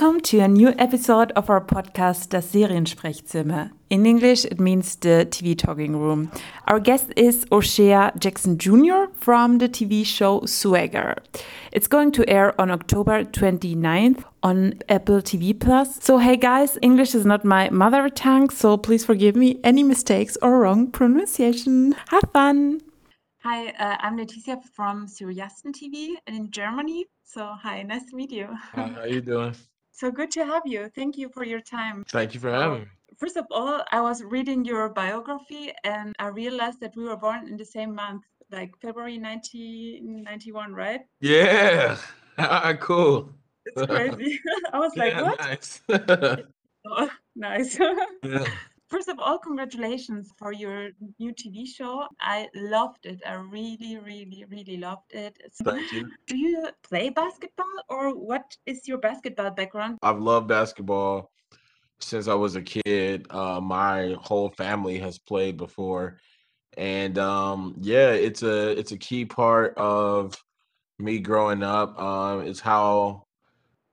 Welcome to a new episode of our podcast, Das Seriensprechzimmer. In English, it means the TV talking room. Our guest is O'Shea Jackson Jr. from the TV show Swagger. It's going to air on October 29th on Apple TV Plus. So, hey guys, English is not my mother tongue, so please forgive me any mistakes or wrong pronunciation. Have fun! Hi, uh, I'm Leticia from Syriasten TV in Germany. So, hi, nice to meet you. Hi, how are you doing? So good to have you. Thank you for your time. Thank you for having me. First of all, I was reading your biography and I realized that we were born in the same month, like February 1991, right? Yeah, cool. It's crazy. I was like, what? nice. Oh, nice. Yeah. First of all, congratulations for your new TV show. I loved it. I really, really, really loved it. So, Thank you. do you play basketball or what is your basketball background? I've loved basketball since I was a kid. Uh, my whole family has played before, and um, yeah, it's a it's a key part of me growing up. Um, it's how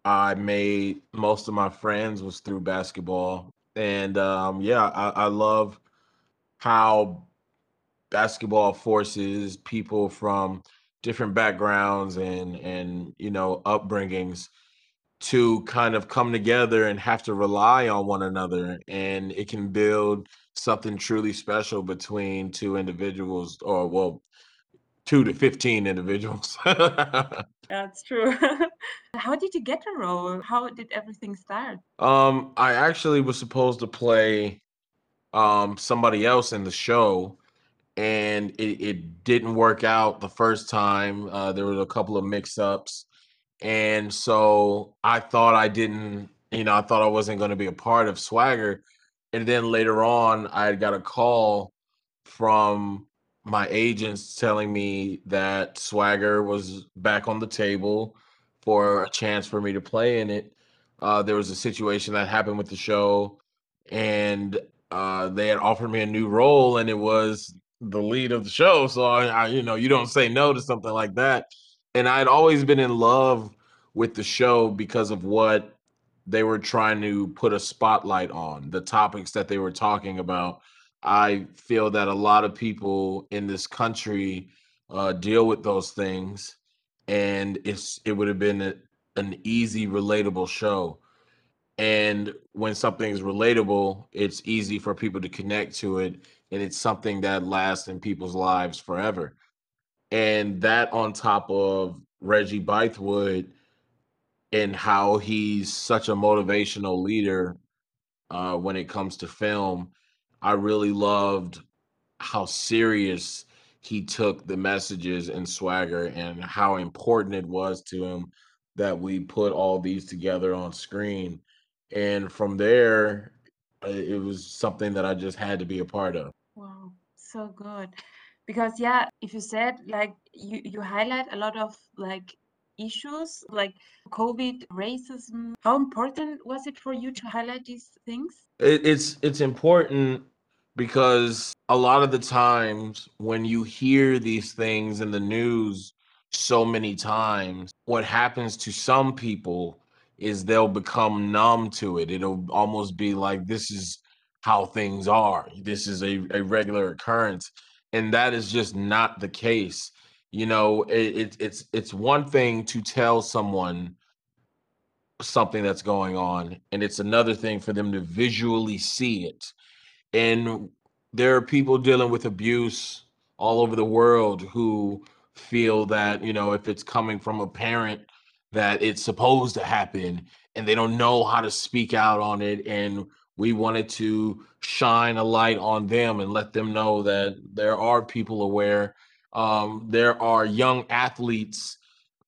I made most of my friends was through basketball, and um, yeah, I, I love how basketball forces people from different backgrounds and and you know upbringings to kind of come together and have to rely on one another. And it can build something truly special between two individuals or well two to 15 individuals That's true. How did you get the role? How did everything start? um i actually was supposed to play um somebody else in the show and it, it didn't work out the first time uh there were a couple of mix-ups and so i thought i didn't you know i thought i wasn't going to be a part of swagger and then later on i got a call from my agents telling me that swagger was back on the table for a chance for me to play in it. Uh, there was a situation that happened with the show and uh, they had offered me a new role and it was the lead of the show so I, I you know you don't say no to something like that. And i'd always been in love with the show because of what they were trying to put a spotlight on the topics that they were talking about i feel that a lot of people in this country uh, deal with those things and it's it would have been a, an easy relatable show. And when something's relatable it's easy for people to connect to it and it's something that lasts in people's lives forever. And that on top of reggie bythewood and how he's such a motivational leader uh, when it comes to film i really loved how serious he took the messages and swagger and how important it was to him that we put all these together on screen and from there it was something that i just had to be a part of Wow, so good. Because yeah, if you said like you you highlight a lot of like issues like COVID, racism, how important was it for you to highlight these things? it, it's it's important because a lot of the times when you hear these things in the news so many times what happens to some people is they'll become numb to it. It'll almost be like this is how things are. This is a, a regular occurrence. And that is just not the case you know it, it, it's it's one thing to tell someone something that's going on and it's another thing for them to visually see it. And there are people dealing with abuse all over the world who feel that you know if it's coming from a parent that it's supposed to happen and they don't know how to speak out on it and we wanted to shine a light on them and let them know that there are people aware um, there are young athletes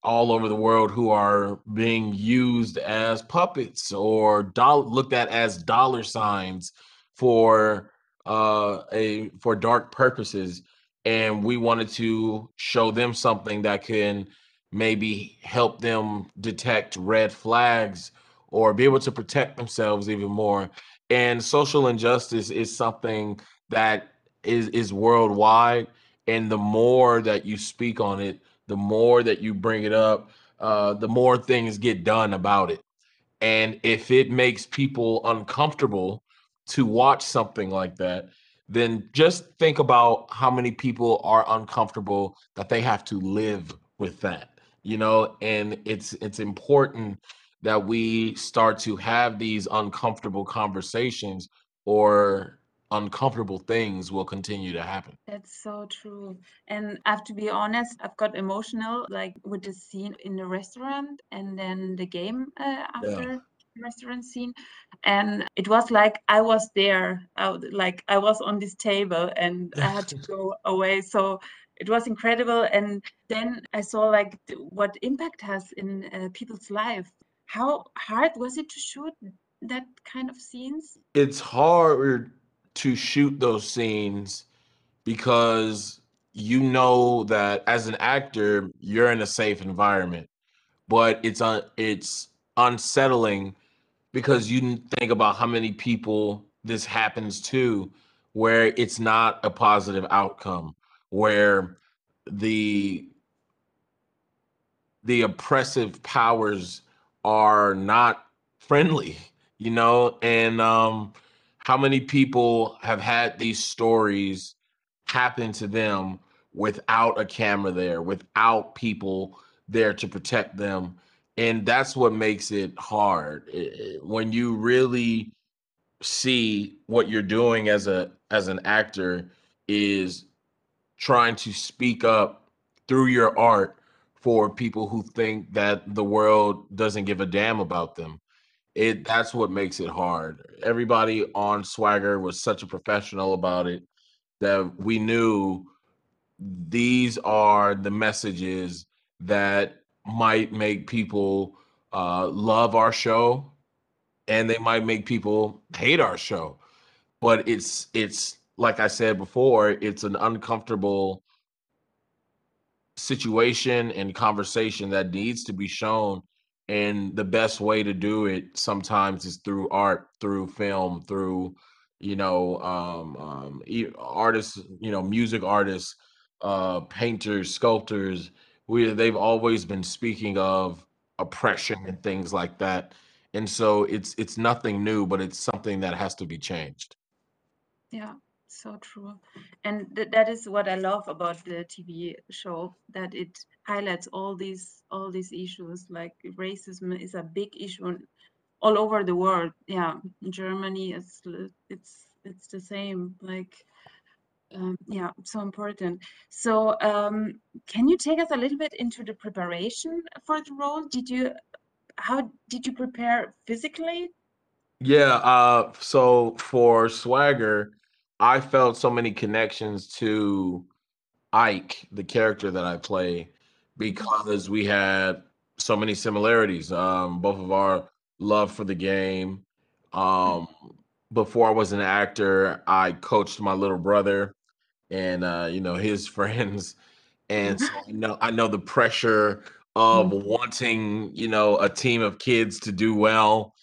all over the world who are being used as puppets or doll- looked at as dollar signs for uh, a for dark purposes, and we wanted to show them something that can maybe help them detect red flags or be able to protect themselves even more. And social injustice is something that is is worldwide, and the more that you speak on it, the more that you bring it up, uh, the more things get done about it. And if it makes people uncomfortable to watch something like that, then just think about how many people are uncomfortable that they have to live with that. You know, and it's it's important that we start to have these uncomfortable conversations or uncomfortable things will continue to happen. That's so true. And I have to be honest, I've got emotional like with the scene in the restaurant and then the game uh, after Yeah. the restaurant scene. And it was like I was there, I, would- like I was on this table and I had to go away. So it was incredible. And then I saw like what impact has in uh, people's life. How hard was it to shoot that kind of scenes? It's hard to shoot those scenes because you know that as an actor, you're in a safe environment. But it's un- it's unsettling because you think about how many people this happens to where it's not a positive outcome, where the the oppressive powers are not friendly, you know, and um how many people have had these stories happen to them without a camera there, without people there to protect them. And that's what makes it hard. When you really see what you're doing as a as an actor is trying to speak up through your art for people who think that the world doesn't give a damn about them. It that's what makes it hard. Everybody on Swagger was such a professional about it that we knew these are the messages that might make people uh, love our show and they might make people hate our show but it's it's like i said before it's an uncomfortable situation and conversation that needs to be shown and the best way to do it sometimes is through art through film through you know um, um artists you know music artists uh painters sculptors we they've always been speaking of oppression and things like that. And so it's it's nothing new but it's something that has to be changed. Yeah, so true. And th that is what I love about the TV show, that it highlights all these all these issues. Like racism is a big issue all over the world. Yeah, in Germany it's it's it's the same. Like um, yeah, so important. So um, can you take us a little bit into the preparation for the role? Did you how did you prepare physically? Yeah, uh, so for Swagger, I felt so many connections to Ike, the character that I play, because we had so many similarities. Um, both of our love for the game. Um, before I was an actor, I coached my little brother and uh, you know his friends, and so I know I know the pressure of wanting you know a team of kids to do well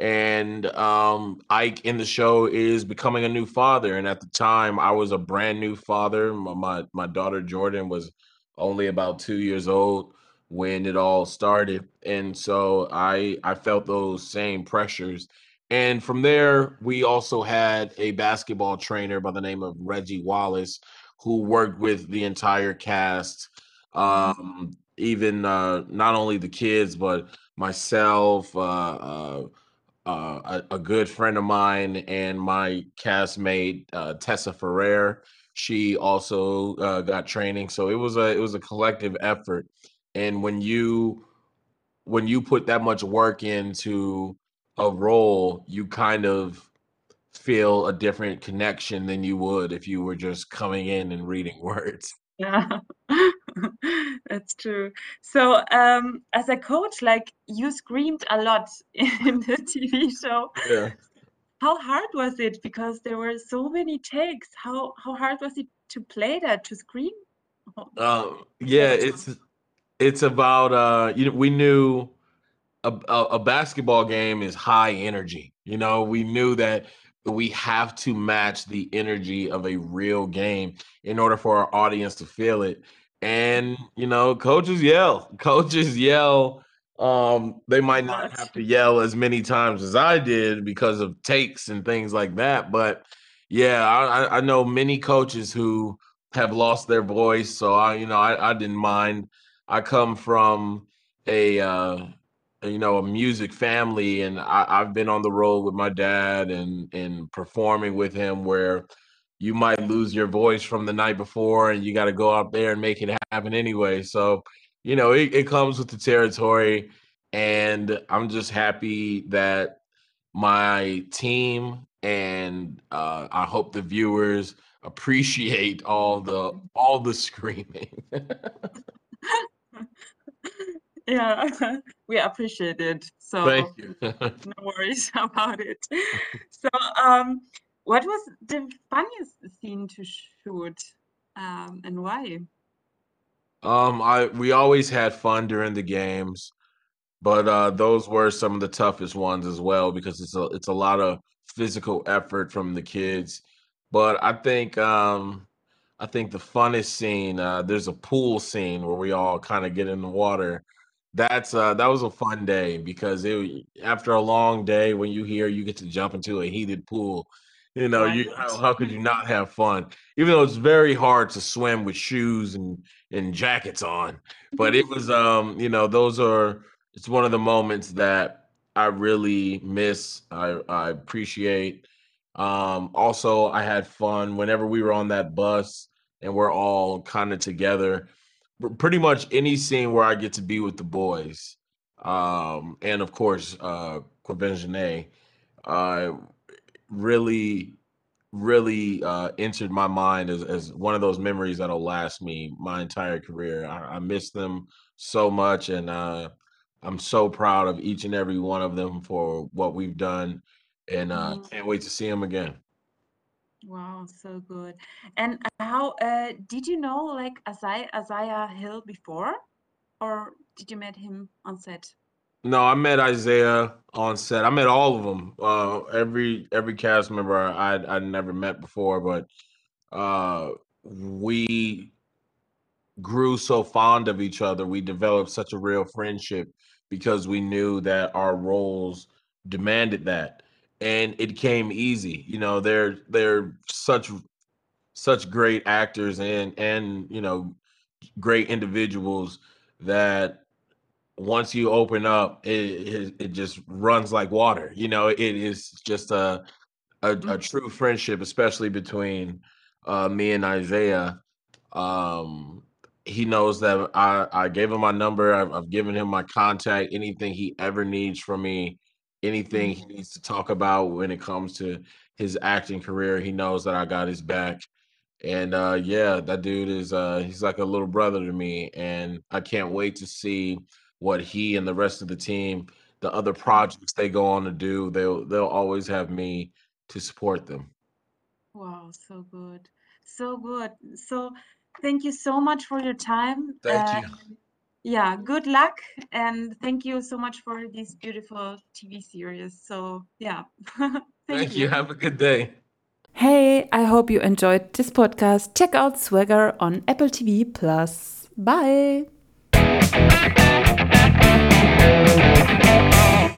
and um Ike in the show is becoming a new father and at the time I was a brand new father. My my, my daughter Jordan was only about 2 years old when it all started and so I I felt those same pressures. And from there we also had a basketball trainer by the name of Reggie Wallace who worked with the entire cast um even uh not only the kids but myself uh, uh uh, a, a good friend of mine and my castmate uh, Tessa Ferrer. She also uh, got training, so it was a it was a collective effort. And when you when you put that much work into a role, you kind of feel a different connection than you would if you were just coming in and reading words. Yeah, that's true. So, um, as a coach, like you screamed a lot in the TV show. Yeah. How hard was it? Because there were so many takes. How how hard was it to play that, to scream? Um, yeah, it's it's about uh you know we knew a, a, a basketball game is high energy. You know, we knew that we have to match the energy of a real game in order for our audience to feel it. And you know, coaches yell, coaches yell Um, they might not have to yell as many times as I did because of takes and things like that. But yeah, I, I know many coaches who have lost their voice. So I, you know, I, I didn't mind. I come from a uh, you know a music family, and I, I've been on the road with my dad and and performing with him where you might lose your voice from the night before and you got to go out there and make it happen anyway. So, you know, it, it comes with the territory. And I'm just happy that my team and uh, I hope the viewers appreciate all the all the screaming. yeah, we appreciate it. So Thank you. no worries about it. So um what was the funniest scene to shoot um, and why? Um, I we always had fun during the games, but uh, those were some of the toughest ones as well because it's a it's a lot of physical effort from the kids. But I think um, I think the funnest scene uh, there's a pool scene where we all kind of get in the water. That's uh, that was a fun day because it after a long day when you hear you get to jump into a heated pool you know, you how, how could you not have fun? Even though it's very hard to swim with shoes and and jackets on, but it was um, you know, those are it's one of the moments that I really miss. I I appreciate. Um, also, I had fun whenever we were on that bus and we're all kind of together. Pretty much any scene where I get to be with the boys, um, and of course, uh, Quentin uh, really really uh, entered my mind as, as one of those memories that'll last me my entire career. I, I miss them so much, and uh, I'm so proud of each and every one of them for what we've done, and uh, mm. can't wait to see them again. Wow, so good. And how uh, did you know like Isaiah, Isaiah Hill before, or did you meet him on set? No, I met Isaiah on set. I met all of them. Uh, every every cast member I I never met before, but uh, we grew so fond of each other. We developed such a real friendship because we knew that our roles demanded that, and it came easy. You know, they're they're such such great actors and and you know great individuals that once you open up, it, it, it just runs like water. You know, it is just a a, a mm-hmm. true friendship, especially between uh, me and Isaiah. Um, he knows that I, I gave him my number. I've, I've, given him my contact. Anything he ever needs from me, anything he mm-hmm. needs to talk about when it comes to his acting career, he knows that I got his back. And uh, yeah, that dude is uh, he's like a little brother to me, and I can't wait to see what he and the rest of the team, the other projects they go on to do, they'll they'll always have me to support them. Wow, so good. So good. So thank you so much for your time. Thank uh, you. Yeah, good luck and thank you so much for this beautiful TV series. So yeah. thank, thank you. you. Have a good day. Hey, I hope you enjoyed this podcast. Check out Swagger on Apple TV Plus. Bye.